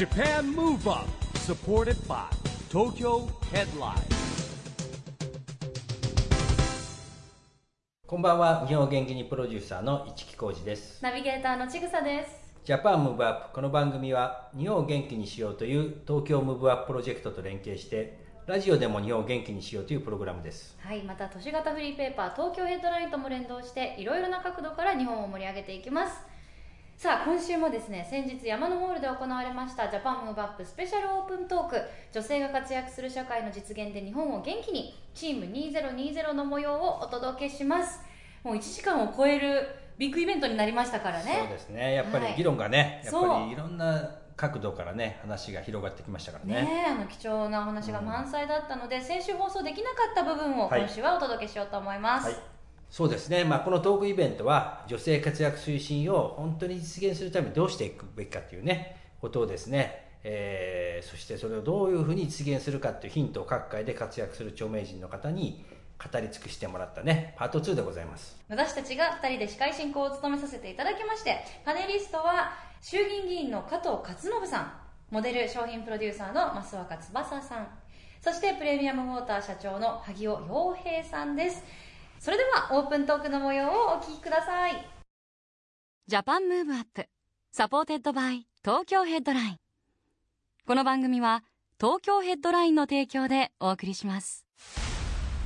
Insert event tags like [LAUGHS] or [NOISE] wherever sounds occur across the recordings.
Japan Move Up supported by Tokyo Headline こんばんは日本元気にプロデューサーの一木広治ですナビゲーターのちぐさです。 Japan Move Up この番組は日本を元気にしようという東京ムーブアッププロジェクトと連携してラジオでも日本を元気にしようというプログラムですはい、また都市型フリーペーパー東京ヘッドラインとも連動していろいろな角度から日本を盛り上げていきます。さあ今週もですね先日山のホールで行われましたジャパンムーブアップスペシャルオープントーク女性が活躍する社会の実現で日本を元気にチーム2020の模様をお届けします。もう1時間を超えるビッグイベントになりましたからね。そうですね。やっぱりはい。議論がね、やっそう。ぱりいろんな角度からね話が広がってきましたからね。ねえあの貴重なお話が満載だったので、先週放送できなかった部分をはい。今週はお届けしようと思います、はい、そうですね、まあ、このトークイベントは女性活躍推進を本当に実現するためにどうしていくべきかというねことをですね、えーそしてそれをどういうふうに実現するかというヒントを各界で活躍する著名人の方に語り尽くしてもらったねパート2でございます。私たちが2人で司会進行を務めさせていただきましてパネリストは衆議院議員の加藤勝信さんモデル商品プロデューサーの増若翼さんそしてプレミアムウォーター社長の萩尾陽平さんです。それではオープントークの模様をお聞きください。 Japan Move Up supported by Tokyo Headline。この番組は東京ヘッドラインの提供でお送りします。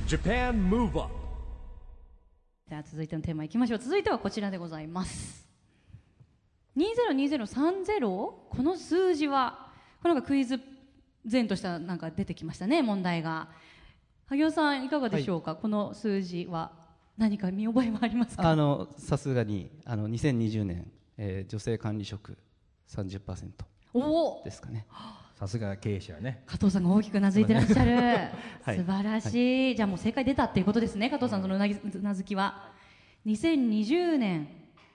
Japan Move Up では続いてのテーマいきましょう。続いてはこちらでございます。202030この数字はこれなんかクイズ前としたなんか出てきましたね問題が萩尾さんいかがでしょうか、この数字は何か見覚えはありますか？あのさすがにあの2020年、えー女性管理職30%おお！ですかね。さすが経営者はね。加藤さんが大きくうなずいてらっしゃる、[LAUGHS] はい。素晴らしい、じゃあもう正解出たっていうことですね加藤さんそのうなぎうなずきは。2020年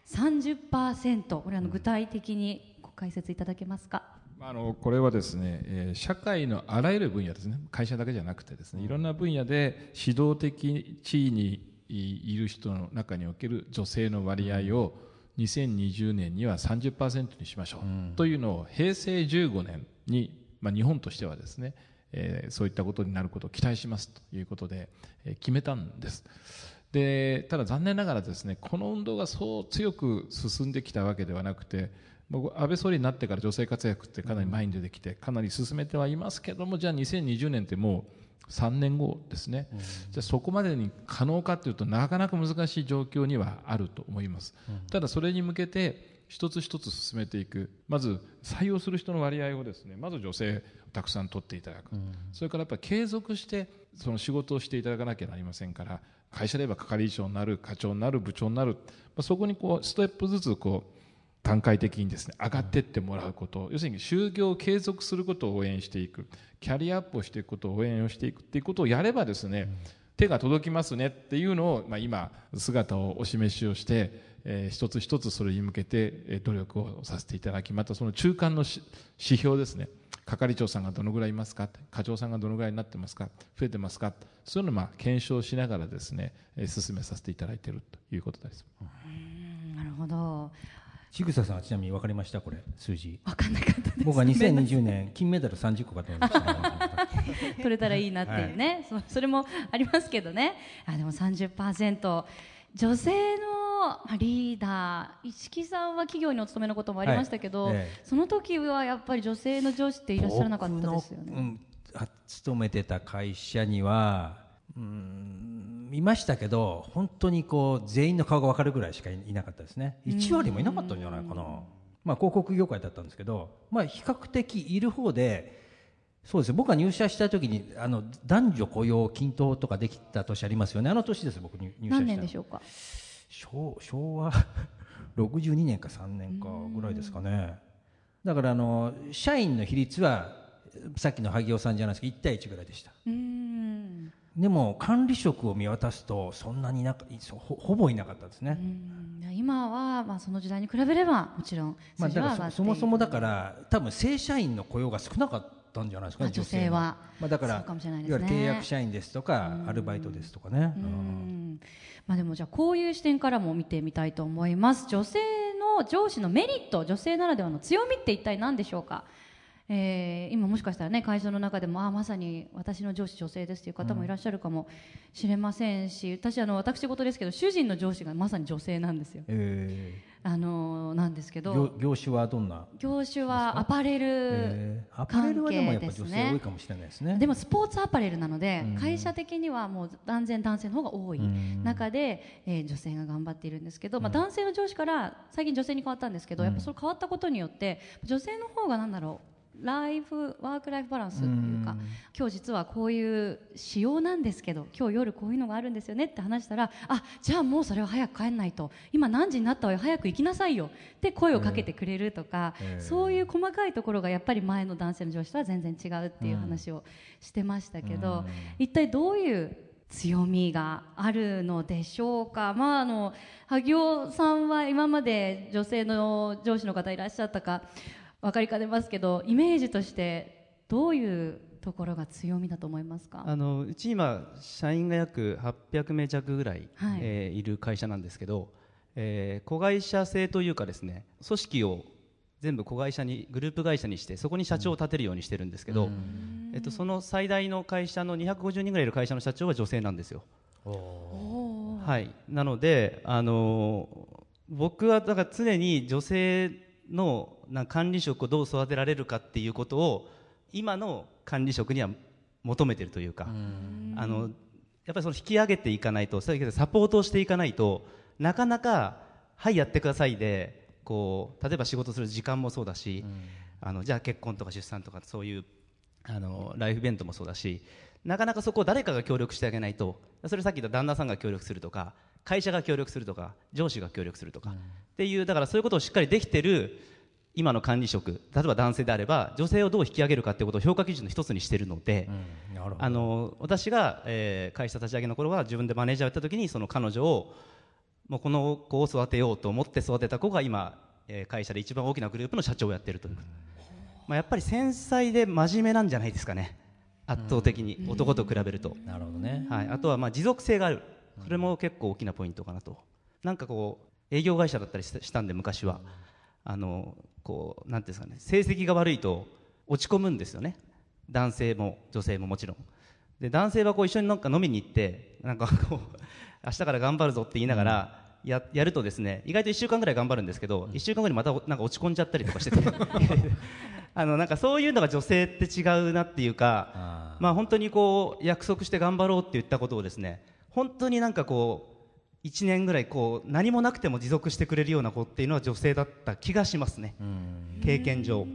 30%これあの具体的にご解説いただけますか？あのこれはですね、えー社会のあらゆる分野ですね。会社だけじゃなくてですねいろんな分野で指導的地位にいる人の中における女性の割合を2020年には30%にしましょう、というのを平成15年に、まあ、日本としてはですね、えーそういったことになることを期待しますということで、えー決めたんです。でただ残念ながらですねこの運動がそう強く進んできたわけではなくて僕安倍総理になってから女性活躍ってかなり前に出てきてかなり進めてはいますけどもじゃあ2020年ってもう3年後ですね、じゃあそこまでに可能かというとなかなか難しい状況にはあると思います、ただそれに向けて一つ一つ進めていく。まず採用する人の割合をですねまず女性をたくさん取っていただく、それからやっぱり継続してその仕事をしていただかなきゃなりませんから会社で言えば係長になる課長になる部長になる、まあ、そこにこうステップずつこう段階的にですね上がっていってもらうこと、要するに就業を継続することを応援していく。キャリアアップをしていくことを応援をしていくっていうことをやればですね、手が届きますねっていうのを、まあ、今姿をお示しをして、えー一つ一つそれに向けて努力をさせていただきまたその中間の指標ですね。係長さんがどのぐらいいますか？課長さんがどのぐらいになってますか？増えてますか？そういうのをまあ検証しながらですね、進めさせていただいているということです。なるほど。ちぐささんはちなみに分かりました？これ数字。分かんなかったです。僕は2020年金メダル30個かと思いました。[LAUGHS] 取れたらいいなっていうね、そそれもありますけどね。あでも30%女性のまあリーダー一木さんは企業にお勤めのこともありましたけど、はい。ええ。その時はやっぱり女性の上司っていらっしゃらなかったですよね。僕のうんあ勤めてた会社にはうんいましたけど本当にこう全員の顔が分かるぐらいしかいいなかったですね。1割もいなかったんじゃないかな、まあ、広告業界だったんですけど、まあ、比較的いる方でそうですよ。僕が入社した時にあの男女雇用均等とかできた年ありますよね。あの年です僕入入社したの。何年でしょうか？昭昭和 [LAUGHS] 62年か3年かぐらいですかね。だからあの社員の比率はさっきの萩尾さんじゃないですか1対1ぐらいでした。うーんでも管理職を見渡すとそんなにいなほほぼいなかったですね、うん。今は、まあ、その時代に比べればもちろんまあ、だからそそもそもだから多分正社員の雇用が少なかったんじゃないですかねあ女性は。まあ、だからね。いわゆる契約社員ですとかアルバイトですとかね、まあ、でもじゃあこういう視点からも見てみたいと思います。女性の上司のメリット女性ならではの強みって一体何でしょうか？えー今もしかしたらね会社の中でもあまさに私の上司女性ですという方もいらっしゃるかもしれませんし、私あの私事ですけど主人の上司がまさに女性なんですよ。えあのなんですけど。業種はどんな、業種はアパレル、えー。アパレルはでもやっぱ女性多いかもしれないですね。でもスポーツアパレルなので、うん。会社的にはもう断然男性の方が多い。うん。中で、えー女性が頑張っているんですけど、まあ、うん男性の上司から最近女性に変わったんですけど、うん。やっぱそれ変わったことによって女性の方がなんだろうライフワークライフバランスというか、今日実はこういう仕様なんですけど今日夜こういうのがあるんですよねって話したらあじゃあもうそれは早く帰んないと。今何時になったわよ。早く行きなさいよ。って声をかけてくれるとか、えーそういう細かいところがやっぱり前の男性の上司とは全然違うっていう話をしてましたけど、一体どういう強みがあるのでしょうか、まあ、あの萩尾さんは今まで女性の上司の方いらっしゃったか分かりかねますけどイメージとしてどういうところが強みだと思いますか？あのうち今社員が約800名弱ぐらい、はい。えーいる会社なんですけど、えー子会社制というかですね組織を全部子会社にグループ会社にしてそこに社長を立てるようにしてるんですけど、えっと、その最大の会社の250人ぐらいいる会社の社長は女性なんですよ。はい、なので、あのー僕はだから常に女性のな管理職をどう育てられるかっていうことを今の管理職には求めてるというか、あのやっぱりその引き上げていかないとそういうサポートをしていかないとなかなか「はいやってくださいで」こう例えば仕事する時間もそうだし、あのじゃあ結婚とか出産とかそういうあのライフイベントもそうだしなかなかそこを誰かが協力してあげないとそれさっき言った旦那さんが協力するとか会社が協力するとか上司が協力するとか、っていうだからそういうことをしっかりできてる今の管理職例えば男性であれば女性をどう引き上げるかっていうことを評価基準の一つにしてるので、うんあの私が、えー会社立ち上げの頃は自分でマネージャーをやった時にその彼女をもうこの子を育てようと思って育てた子が今、えー会社で一番大きなグループの社長をやっているという、まあ、やっぱり繊細で真面目なんじゃないですかね。圧倒的に男と比べると、なるほどね。はい、あとはまあ持続性がある。それも結構大きなポイントかなと。なんかこう営業会社だったりししたんで昔は。あのこうなんていうんですかね。成績が悪いと落ち込むんですよね。男性も女性ももちろん。で男性はこう一緒になんか飲みに行ってなんかこう [LAUGHS] 明日から頑張るぞって言いながらややるとですね意外と1週間ぐらい頑張るんですけど、1週間後にまたなんか落ち込んじゃったりとかしてて。[LAUGHS] あのなんかそういうのが女性って違うなっていうかまあ本当にこう約束して頑張ろうって言ったことをですね本当になんかこう1年ぐらいこう何もなくても持続してくれるような子っていうのは女性だった気がしますね。うん。経験上。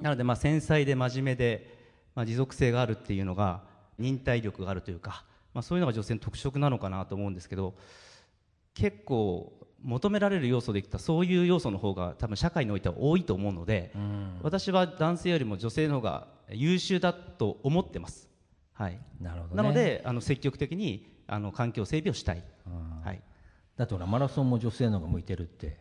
なのでまあ繊細で真面目で、まあ、持続性があるっていうのが忍耐力があるというか、まあ、そういうのが女性の特色なのかなと思うんですけど結構求められる要素でいったらそういう要素の方が多分社会においては多いと思うので、うん。私は男性よりも女性の方が優秀だと思ってます、はい、なるほどね。なのであの積極的にあの環境整備をしたい、うん。はい、だってほらマラソンも女性の方が向いてるって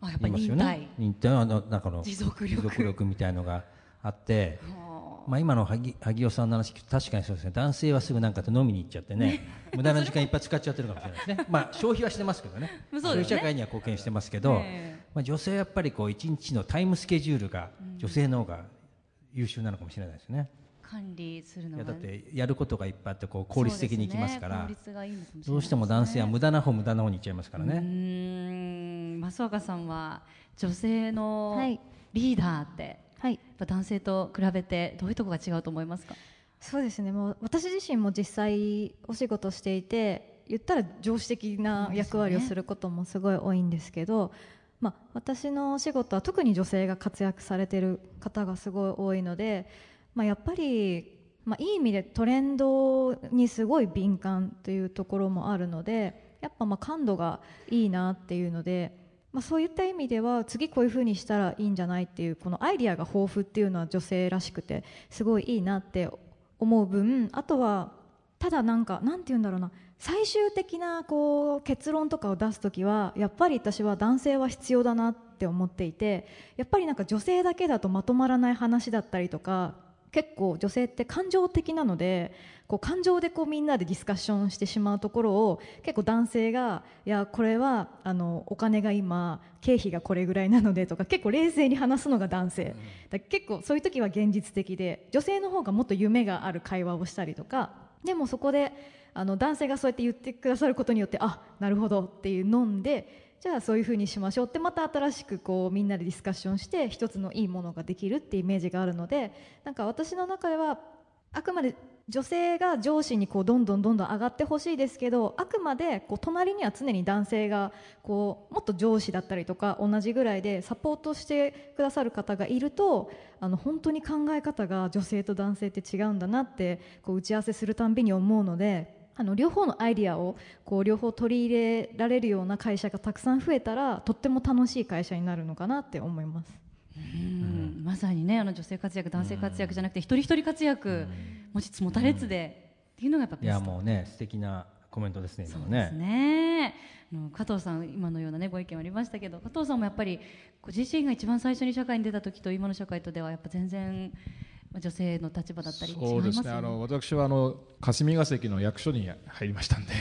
あやっぱり言いますよ忍耐。ね忍耐はあのなんかの持続力。持続力みたいのがあって [LAUGHS] まあ今の萩萩尾さんの話聞くと確かにそうですね。男性はすぐなんかと飲みに行っちゃってね。無駄な時間いっぱい使っちゃってるかもしれないですね。[LAUGHS] まあ消費はしてますけどね。そうね。いう社会には貢献してますけど、えまあ、女性はやっぱりこう一日のタイムスケジュールが女性の方が優秀なのかもしれないですね、管理するのがいやだってやることがいっぱいあってこう効率的にいきますからどうしても男性は無駄な方無駄な方に行っちゃいますからね、ん。増岡さんは女性のはい。リーダーって、はい。やっぱ男性と比べてどういうところが違うと思いますか？そうですね。もう私自身も実際お仕事していて言ったら上司的な役割をすることもすごい多いんですけど、まあ、私のお仕事は特に女性が活躍されている方がすごい多いので、まあ、やっぱり、まあ、いい意味でトレンドにすごい敏感というところもあるのでやっぱまあ感度がいいなっていうので。まあ、そういった意味では次こういうふうにしたらいいんじゃないっていうこのアイディアが豊富っていうのは女性らしくてすごいいいなって思う分あとはただなんかなんて言うんだろうな最終的なこう結論とかを出す時はやっぱり私は男性は必要だなって思っていてやっぱりなんか女性だけだとまとまらない話だったりとか結構女性って感情的なのでこう感情でこうみんなでディスカッションしてしまうところを結構男性がいやこれはあのお金が今経費がこれぐらいなのでとか結構冷静に話すのが男性。だ結構そういう時は現実的で女性の方がもっと夢がある会話をしたりとかでもそこであの男性がそうやって言ってくださることによってあなるほどっていう飲んでじゃあそういうふうにしましょうってまた新しくこうみんなでディスカッションして一つのいいものができるっていうイメージがあるのでなんか私の中ではあくまで女性が上司にこうどんどんどんどん上がってほしいですけどあくまでこう隣には常に男性がこうもっと上司だったりとか同じぐらいでサポートしてくださる方がいるとあの本当に考え方が女性と男性って違うんだなってこう打ち合わせするたんびに思うのであの両方のアイディアをこう両方取り入れられるような会社がたくさん増えたらとっても楽しい会社になるのかなって思います。うん。まさにねあの女性活躍男性活躍じゃなくて一人一人活躍持ちつ持たれつでっていうのがやっぱいやベスト。もうね素敵なコメントですね今のそうですね。ねあの加藤さん今のようなねご意見ありましたけど加藤さんもやっぱりご自身が一番最初に社会に出た時と今の社会とではやっぱ全然まあ女性の立場だったり違いますよね。そうですね。あの私はあの霞が関の役所に入りましたんで、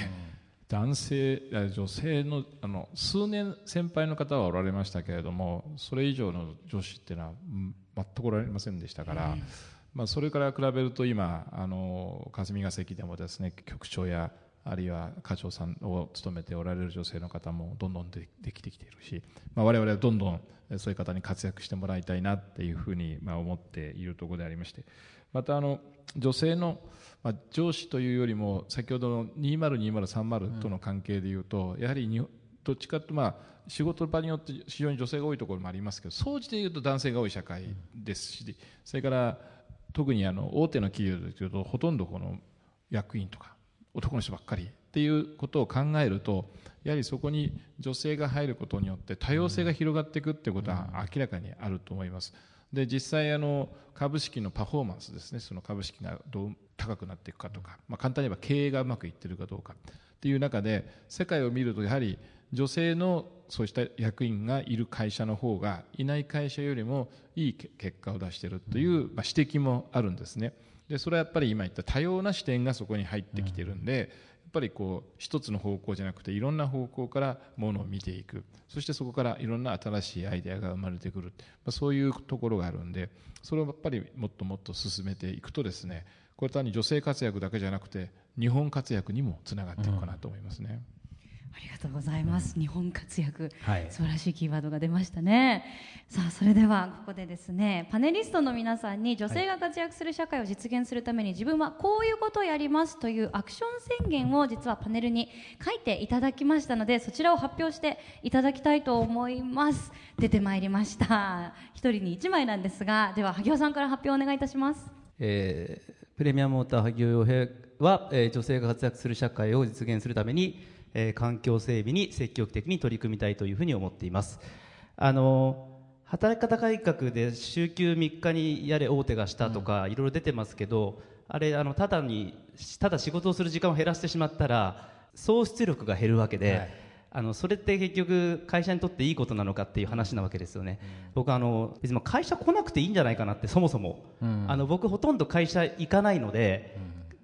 男性あ女性のあの数年先輩の方はおられましたけれどもそれ以上の女子っていうのはうん全くおられませんでしたから、まあ、それから比べると今あの霞が関でもですね局長やあるいは課長さんを務めておられる女性の方もどんどんでできてきているし、まあ、我々はどんどんえそういう方に活躍してもらいたいなっていうふうにまあ思っているところでありまして。またあの女性のまあ上司というよりも先ほどの202030との関係でいうと、やはりにどっちかというとまあ仕事場によって非常に女性が多いところもありますけど総じて言うと男性が多い社会ですしそれから特にあの大手の企業でいうとほとんどこの役員とか男の人ばっかりっていうことを考えるとやはりそこに女性が入ることによって多様性が広がっていくっていうことは明らかにあると思います。で実際あの株式のパフォーマンスですね。その株式がどう高くなっていくかとか、まあ、簡単に言えば経営がうまくいっているかどうかっていう中で世界を見るとやはり女性のそうした役員がいる会社の方がいない会社よりもいいけ結果を出しているという、まあ、指摘もあるんですねでそれはやっぱり今言った多様な視点がそこに入ってきてるんで、やっぱりこう一つの方向じゃなくていろんな方向からものを見ていく。そしてそこからいろんな新しいアイデアが生まれてくる、まあ、そういうところがあるんでそれをやっぱりもっともっと進めていくとですねこれ単に女性活躍だけじゃなくて日本活躍にもつながっていくかなと思いますね。ありがとうございます、日本活躍はい。素晴らしいキーワードが出ましたね。さあそれではここでですねパネリストの皆さんに女性が活躍する社会を実現するために自分はこういうことをやりますというアクション宣言を実はパネルに書いていただきましたのでそちらを発表していただきたいと思います。出てまいりました。一人に一枚なんですがでは萩尾さんから発表お願いいたします。えープレミアムモーター萩尾洋平は、えー女性が活躍する社会を実現するために、えー環境整備に積極的に取り組みたいというふうに思っています。あの働き方改革で週休3日にやれ大手がしたとか、いろいろ出てますけどあれあのただにただ仕事をする時間を減らしてしまったら総出力が減るわけで、はい。あのそれって結局会社にとっていいことなのかっていう話なわけですよね、僕あの別に会社来なくていいんじゃないかなってそもそも、あの僕ほとんど会社行かないので、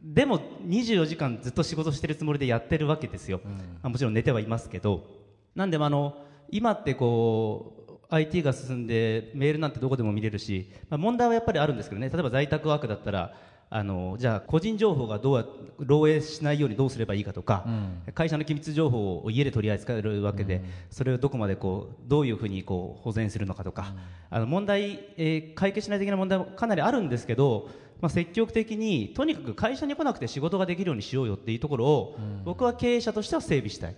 でも24時間ずっと仕事してるつもりでやってるわけですよ、まあもちろん寝てはいますけど。なんでもあの今ってこう IT が進んでメールなんてどこでも見れるし、まあ、問題はやっぱりあるんですけどね。例えば在宅ワークだったらあのじゃあ個人情報がどうや漏洩しないようにどうすればいいかとか、会社の機密情報を家で取り扱えるわけで、それをどこまでこうどういうふうにこう保全するのかとか、あの問題、えー解決しないといけない問題もかなりあるんですけど、まあ、積極的にとにかく会社に来なくて仕事ができるようにしようよっていうところを、僕は経営者としては整備したい。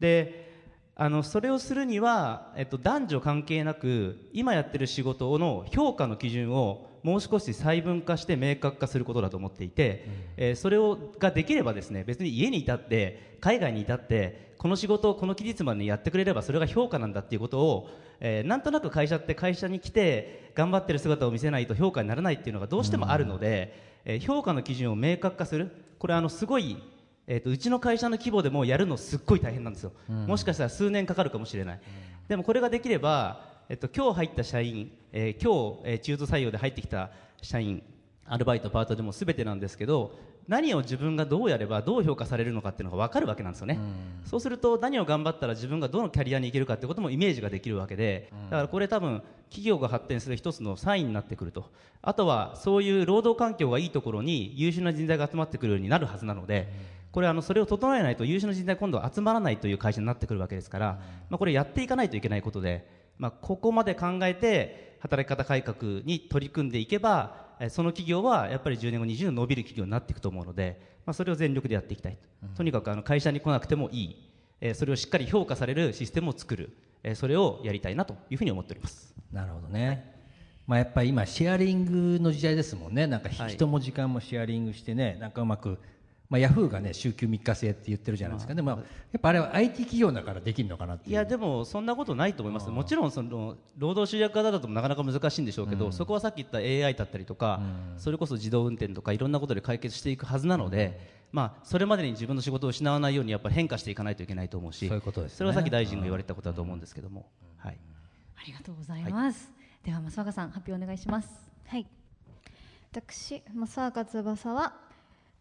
であのそれをするには、えっと、男女関係なく今やってる仕事の評価の基準をもう少し細分化して明確化することだと思っていて、えーそれをができればですね別に家にいたって海外にいたってこの仕事をこの期日までにやってくれればそれが評価なんだっていうことを、えーなんとなく会社って会社に来て頑張ってる姿を見せないと評価にならないっていうのがどうしてもあるので、えー評価の基準を明確化する。これあのすごいえー、とうちの会社の規模でもやるのすっごい大変なんですよ、もしかしたら数年かかるかもしれない、でもこれができれば、えっと今日入った社員、えー今日、えー中途採用で入ってきた社員、アルバイトパートでも全てなんですけど何を自分がどうやればどう評価されるのかっていうのが分かるわけなんですよね、そうすると何を頑張ったら自分がどのキャリアに行けるかってこともイメージができるわけで、だからこれ多分企業が発展する一つのサインになってくると。あとはそういう労働環境がいいところに優秀な人材が集まってくるようになるはずなので、これあのそれを整えないと優秀な人材今度は集まらないという会社になってくるわけですから、まあ、これやっていかないといけないことで、まあ、ここまで考えて働き方改革に取り組んでいけばえーその企業はやっぱり10年後20年伸びる企業になっていくと思うので、まあ、それを全力でやっていきたいと、とにかくあの会社に来なくてもいい、えーそれをしっかり評価されるシステムを作る、えーそれをやりたいなというふうに思っております。なるほどね、まあ、やっぱり今シェアリングの時代ですもんね。なんかはい。人も時間もシェアリングしてねなんかうまく、まあ、ヤフーがね週休3日制って言ってるじゃないですか、でもやっぱあれは IT 企業だからできるのかなっていう。いやでもそんなことないと思います、もちろんその労働集約型だとなかなか難しいんでしょうけど、そこはさっき言った AI だったりとか、それこそ自動運転とかいろんなことで解決していくはずなので、まあ、それまでに自分の仕事を失わないようにやっぱり変化していかないといけないと思うしそういうことですね。それはさっき大臣が言われたことだと思うんですけども、はい、ありがとうございます、では増若さん発表お願いします。はい。私増若翼は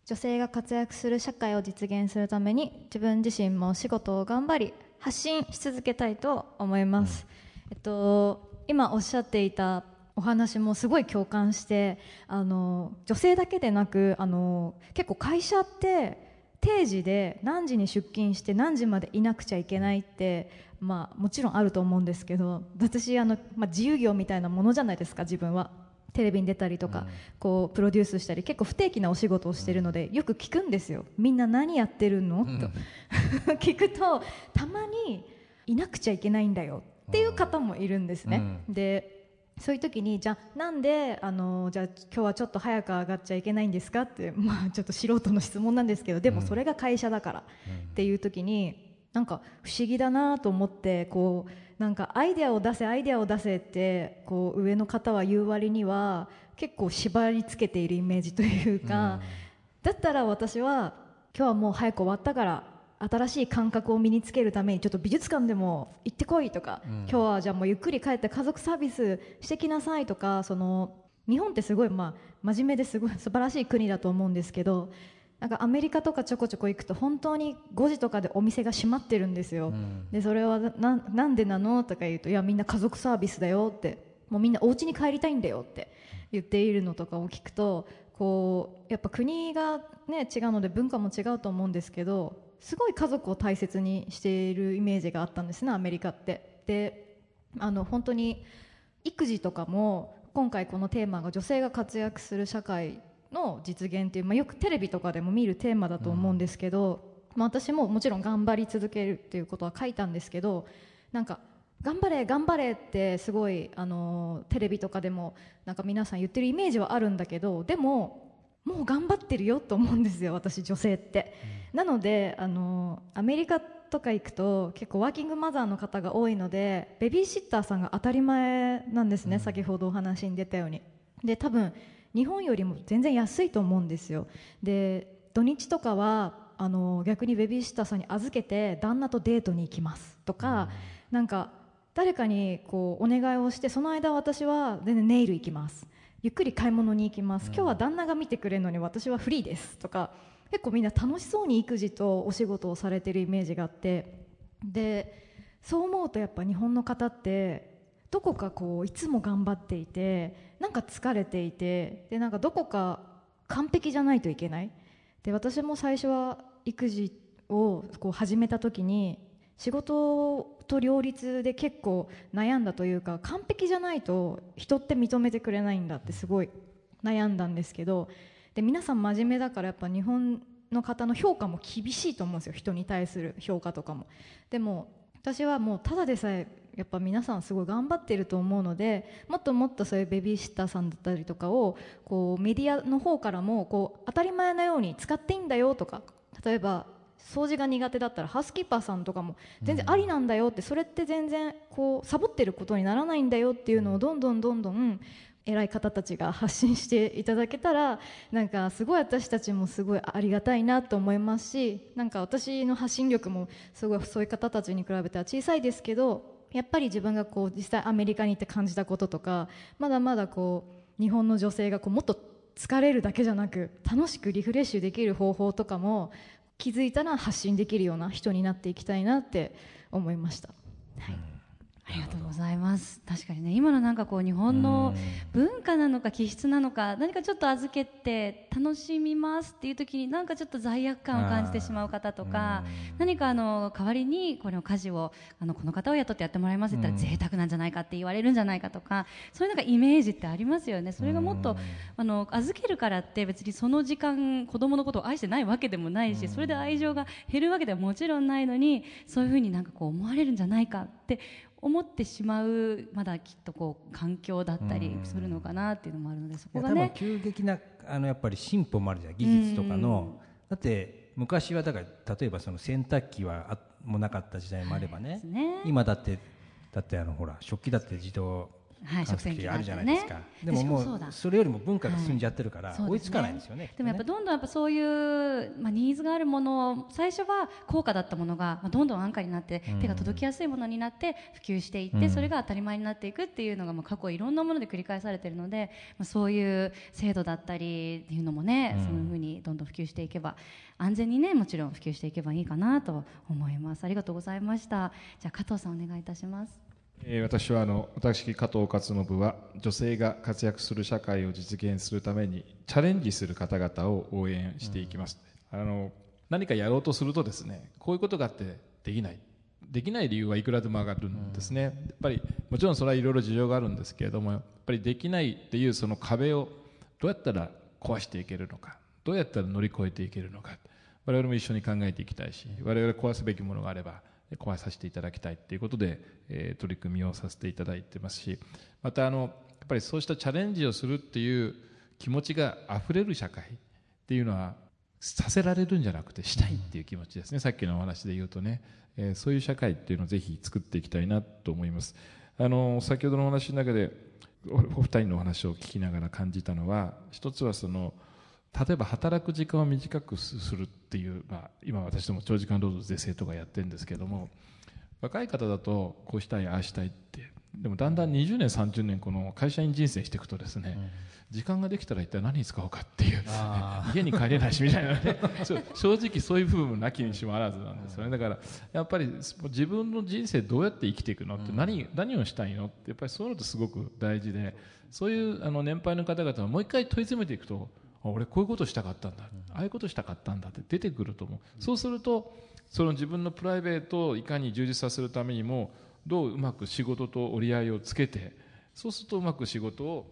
女性が活躍する社会を実現するために自分自身もお仕事を頑張り発信し続けたいと思います、えっと今おっしゃっていたお話もすごい共感してあの女性だけでなくあの結構会社って定時で何時に出勤して何時までいなくちゃいけないって、まあ、もちろんあると思うんですけど私あの、まあ、自由業みたいなものじゃないですか自分はテレビに出たりとか、こうプロデュースしたり結構不定期なお仕事をしてるので、よく聞くんですよ。みんな何やってるの、と。[LAUGHS] 聞くとたまにいなくちゃいけないんだよ。っていう方もいるんですね、でそういう時にじゃあなんであのじゃあ今日はちょっと早く上がっちゃいけないんですか？って、[LAUGHS] まあ、ちょっと素人の質問なんですけどでもそれが会社だから。っていう時になんか不思議だなと思ってこうなんかアイデアを出せアイデアを出せってこう上の方は言う割には結構縛りつけているイメージというか、だったら私は今日はもう早く終わったから新しい感覚を身につけるためにちょっと美術館でも行ってこいとか、今日はじゃあもうゆっくり帰って家族サービスしてきなさいとかその日本ってすごいまあ真面目ですごい素晴らしい国だと思うんですけどなんかアメリカとかちょこちょこ行くと本当に5時とかでお店が閉まってるんですよ、でそれはななんでなのとか言うといやみんな家族サービスだよってもうみんなお家に帰りたいんだよって言っているのとかを聞くとこうやっぱ国が、ね、違うので文化も違うと思うんですけどすごい家族を大切にしているイメージがあったんですねアメリカって。であの本当に育児とかも今回このテーマが女性が活躍する社会の実現っていう、まあ、よくテレビとかでも見るテーマだと思うんですけど、まあ、私ももちろん頑張り続けるっていうことは書いたんですけどなんか頑張れ頑張れってすごいあのテレビとかでもなんか皆さん言ってるイメージはあるんだけどでももう頑張ってるよと思うんですよ私女性って、なのであのアメリカとか行くと結構ワーキングマザーの方が多いのでベビーシッターさんが当たり前なんですね、先ほどお話に出たように。で多分日本よりも全然安いと思うんですよ。で土日とかはあの逆にベビーシッターさんに預けて旦那とデートに行きます。とか、なんか誰かにこうお願いをしてその間私は全然ネイル行きます。ゆっくり買い物に行きます、今日は旦那が見てくれるのに私はフリーです。とか結構みんな楽しそうに育児とお仕事をされてるイメージがあって。でそう思うとやっぱ日本の方ってどこかこういつも頑張っていてなんか疲れていてでなんかどこか完璧じゃないといけない。で私も最初は育児をこう始めた時に仕事と両立で結構悩んだというか完璧じゃないと人って認めてくれないんだってすごい悩んだんですけどで皆さん真面目だからやっぱ日本の方の評価も厳しいと思うんですよ。人に対する評価とかも。でも私はもうただでさえやっぱ皆さんすごい頑張ってると思うのでもっともっとそういうベビーシッターさんだったりとかをこうメディアの方からもこう当たり前のように使っていいんだよとか例えば掃除が苦手だったらハウスキーパーさんとかも全然ありなんだよってそれって全然こうサボってることにならないんだよっていうのをどんどんどんどん偉い方たちが発信していただけたらなんかすごい私たちもすごいありがたいなと思いますしなんか私の発信力もすごいそういう方たちに比べたら小さいですけどやっぱり自分がこう実際アメリカに行って感じたこととかまだまだこう日本の女性がこうもっと疲れるだけじゃなく楽しくリフレッシュできる方法とかも気づいたら発信できるような人になっていきたいなって思いました。はいありがとうございます。確かにね今のなんかこう日本の文化なのか気質なのか何かちょっと預けて楽しみますっていう時になんかちょっと罪悪感を感じてしまう方とか何かあの代わりにこの家事をあのこの方を雇ってやってもらいますって言ったら贅沢なんじゃないかって言われるんじゃないかとかそういうなんかイメージってありますよね。それがもっとあの預けるからって別にその時間子供のことを愛してないわけでもないしそれで愛情が減るわけではもちろんないのにそういうふうになんかこう思われるんじゃないかって思ってしまうまだきっとこう環境だったりするのかなっていうのもあるのでそこがね。急激なあのやっぱり進歩もあるじゃん技術とかの。だって昔はだから例えばその洗濯機はあもなかった時代もあればね,、ですね。今だってだってあのほら食器だって自動はい乾燥機あるじゃないですか、でももうそれよりも文化が進んじゃってるから、追いつかないんですよねでもやっぱどんどんやっぱそういう、まあ、ニーズがあるものを最初は高価だったものが、まあ、どんどん安価になって、手が届きやすいものになって普及していって、うん。それが当たり前になっていくっていうのが、まあ、過去いろんなもので繰り返されているので、まあ、そういう制度だったりっていうのもね、うん。そういうふうにどんどん普及していけば安全にねもちろん普及していけばいいかなと思います。ありがとうございました。じゃあ加藤さんお願いいたします。えー私はあの私加藤勝信は女性が活躍する社会を実現するためにチャレンジする方々を応援していきます、あの何かやろうとするとですねこういうことがあってできない。できない理由はいくらでも上がるんですね、やっぱりもちろんそれはいろいろ事情があるんですけれどもやっぱりできないっていうその壁をどうやったら壊していけるのかどうやったら乗り越えていけるのか我々も一緒に考えていきたいし我々壊すべきものがあれば壊させていただきたいということで、えー取り組みをさせていただいてますしまたあのやっぱりそうしたチャレンジをするっていう気持ちがあふれる社会っていうのはさせられるんじゃなくてしたいっていう気持ちですね、さっきのお話で言うとね、えーそういう社会っていうのをぜひ作っていきたいなと思います。あの先ほどのお話の中でおお二人のお話を聞きながら感じたのは一つはその例えば働く時間を短くするっていう、まあ、今私ども長時間労働是正とかやってるんですけども若い方だとこうしたいああしたいってでもだんだん20年30年この会社員人生していくとですね、時間ができたら一体何に使おうかっていう [LAUGHS] 家に帰れないしみたいなね。[LAUGHS] 正直そういう部分もなきにしもあらずなんですよね。だからやっぱり自分の人生どうやって生きていくのって何,、何をしたいのってやっぱりそういうのってすごく大事でそういうあの年配の方々はもう一回問い詰めていくとあ俺こういうことしたかったんだ、ああいうことしたかったんだって出てくると思う、そうするとその自分のプライベートをいかに充実させるためにもどううまく仕事と折り合いをつけてそうするとうまく仕事を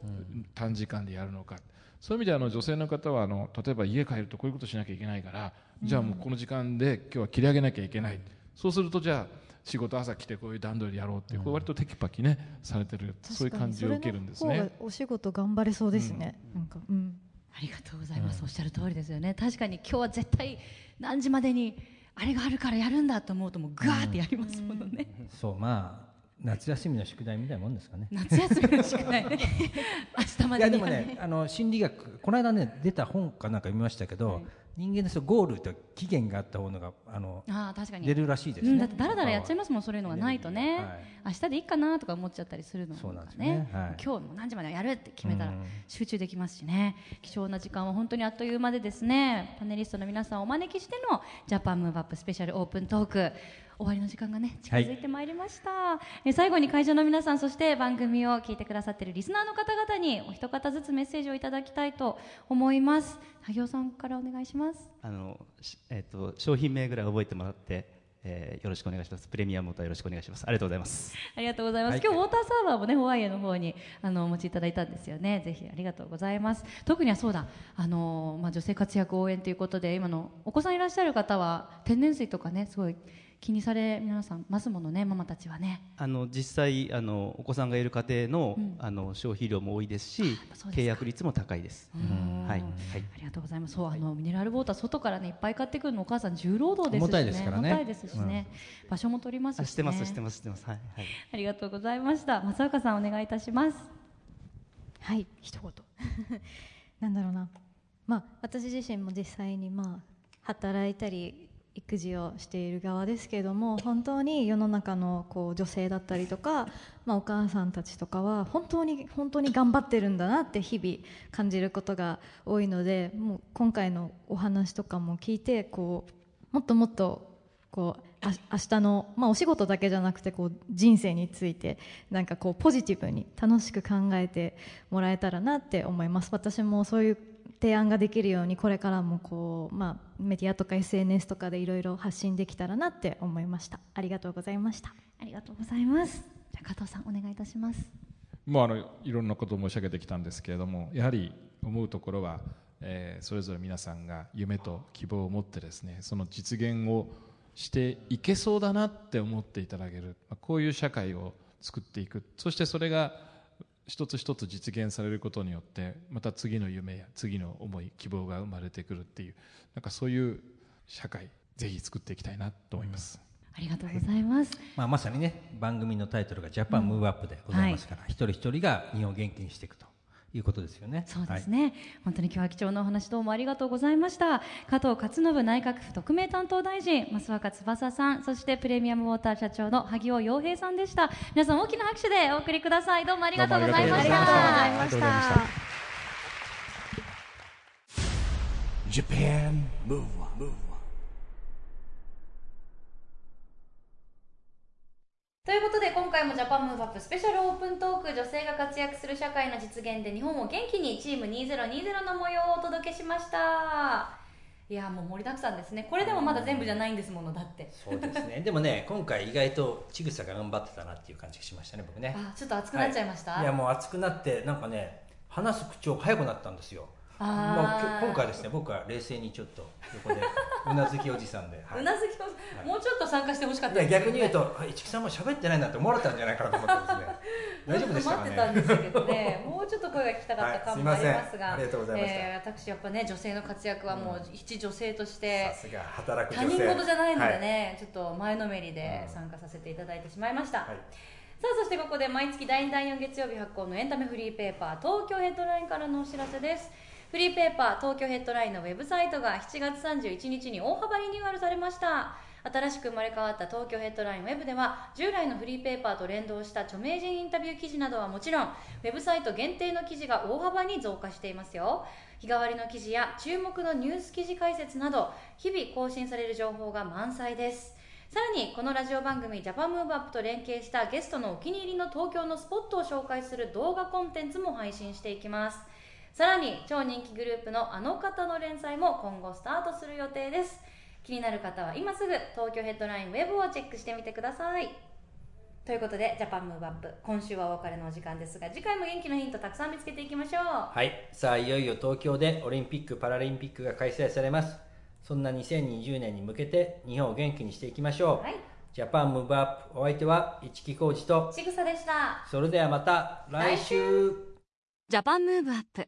短時間でやるのか、そういう意味であの女性の方はあの例えば家帰るとこういうことしなきゃいけないから、じゃあもうこの時間で今日は切り上げなきゃいけない。そうするとじゃあ仕事朝来てこういう段取りやろうっていう、これ割とテキパキねされてるそういう感じを受けるんですね。それの方が。お仕事頑張れそうですね、なんかうん。ありがとうございます、おっしゃる通りですよね。確かに今日は絶対何時までにあれがあるからやるんだと思うともうガーってやりますものね、そうまあ夏休みの宿題みたいなもんですかね。夏休みの宿題ね。[LAUGHS] 明日まいやでもねあの心理学この間ね出た本かなんか読みましたけど、人間のそのゴールと期限があったものがあのああ確かに。出るらしいですね、うん、だってだらだらやっちゃいますもんそういうのが。ないとね、はい。明日でいいかなとか思っちゃったりするのがそうなんですよね。はい。今日も何時までやるって決めたらうん。集中できますしね。貴重な時間は本当にあっという間でですね。パネリストの皆さんをお招きしてのジャパンムーブアップスペシャルオープントーク終わりの時間がね近づいてまいりました、え最後に会場の皆さんそして番組を聞い。てくださっているリスナーの方々にお一方ずつメッセージをいただきたいと思います萩尾さんからお願いしますあの、しえっ、と商品名ぐらい覚えてもらって、えーよろしくお願いします。プレミアムとよろしくお願いします。ありがとうございます。ありがとうございます。はい今日ウォーターサーバーもね、ホワイエの方にあのお持ちいただいたんですよね。ぜひありがとうございます。特にはそうだ、あのまあ女性活躍応援ということで今のお子さんいらっしゃる方は天然水とかね、すごい気にされ皆さんますものね、ママたちはね。あの実際あのお子さんがいる家庭の,、うんあの消費量も多いですし契約率も高いです。うんはいはい。ありがとうございます。そう、あのミネラルウォーター外からねいっぱい買ってくるのお母さん重労働ですしね。重たいですからね重たいですしね。場所も取りますしね。あ知ってます知ってます知ってますはいはい。ありがとうございました。松岡さんお願いいたします。はい一言 [LAUGHS] なんだろうなまあ私自身も実際にまあ働いたり育児をしている側ですけれども本当に世の中のこう女性だったりとか、まあ、お母さんたちとかは本当に本当に頑張ってるんだなって日々感じることが多いのでもう今回のお話とかも聞いてこうもっともっとこうあ明日の、まあ、お仕事だけじゃなくてこう人生についてなんかこうポジティブに楽しく考えてもらえたらなって思います。私もそういう提案ができるようにこれからもこう、まあ、メディアとか SNS とかでいろいろ発信できたらなって [LAUGHS] 思いましたありがとうございました。ありがとうございます。じゃあ加藤さんお願いいたします。もうあのいろんなことを申し上げてきたんですけれどもやはり思うところは、えーそれぞれ皆さんが夢と希望を持ってですねその実現をしていけそうだなって思っていただける、まあこういう社会を作っていく。そしてそれが一つ一つ実現されることによってまた次の夢や次の思い希望が生まれてくるっていうなんかそういう社会ぜひ作っていきたいなと思います。ありがとうございます、まあ、まさにね番組のタイトルが「ジャパンムーブアップ」でございますから、一人一人が日本を元気にしていくということですよね。そうですね、本当に今日は貴重なお話どうもありがとうございました。加藤勝信内閣府特命担当大臣増若翼さんそしてプレミアムウォーター社長の萩尾洋平さんでした。皆さん大きな拍手でお送りください。どうもありがとうございました。ありがとうございました。Japan Move Up, ということで今回もジャパンムーブアップスペシャルオープントーク女性が活躍する社会の実現で日本を元気にチーム2020の模様をお届けしました。いやもう盛りだくさんですね。これでもまだ全部じゃないんですものだって。そうですね。でもね今回意外とちぐさが頑張ってたなっていう感じがしましたね僕ね。あちょっと熱くなっちゃいました、い。やもう熱くなってなんかね話す口調が早くなったんですよあ今回ですね僕は冷静にちょっと横でうなずきおじさんで、[LAUGHS] はい。うなずきを、い。もうちょっと参加してほしかったいやです逆に言うとあ市木さんも喋ってないなって思われたんじゃないかなと思ったんですね。[LAUGHS] 大丈夫でしたか待ってたんねですけどね、もうちょっと声が聞きたかった感も。ありますが、はい。すいません。ありがとうございました。えー私やっぱね女性の活躍はもう一女性としてさすが働く他人事じゃないのではい。ね、ちょっと前のめりでうん参加させていただいてしまいました。はい。さあそしてここで毎月第2第4月曜日発行のエンタメフリーペーパー東京ヘッドラインからのお知らせですフリーペーパー東京ヘッドラインのウェブサイトが7月31日に大幅リニューアルされました。新しく生まれ変わった東京ヘッドラインウェブでは従来のフリーペーパーと連動した著名人インタビュー記事などはもちろんウェブサイト限定の記事が大幅に増加していますよ。日替わりの記事や注目のニュース記事解説など日々更新される情報が満載です。さらにこのラジオ番組「ジャパンムーブアップと連携したゲストのお気に入りの東京のスポットを紹介する動画コンテンツも配信していきます。さらに超人気グループのあの方の連載も今後スタートする予定です。気になる方は今すぐ東京ヘッドラインウェブをチェックしてみてください。ということで JAPAN MOVE UP今週はお別れのお時間ですが次回も元気のヒントたくさん見つけていきましょう。はい。さあいよいよ東京でオリンピック・パラリンピックが開催されます。そんな2020年に向けて日本を元気にしていきましょう、はい。 JAPAN MOVE UPお相手は一木広治とちぐさでした。それではまた来週。 JAPAN MOVE UP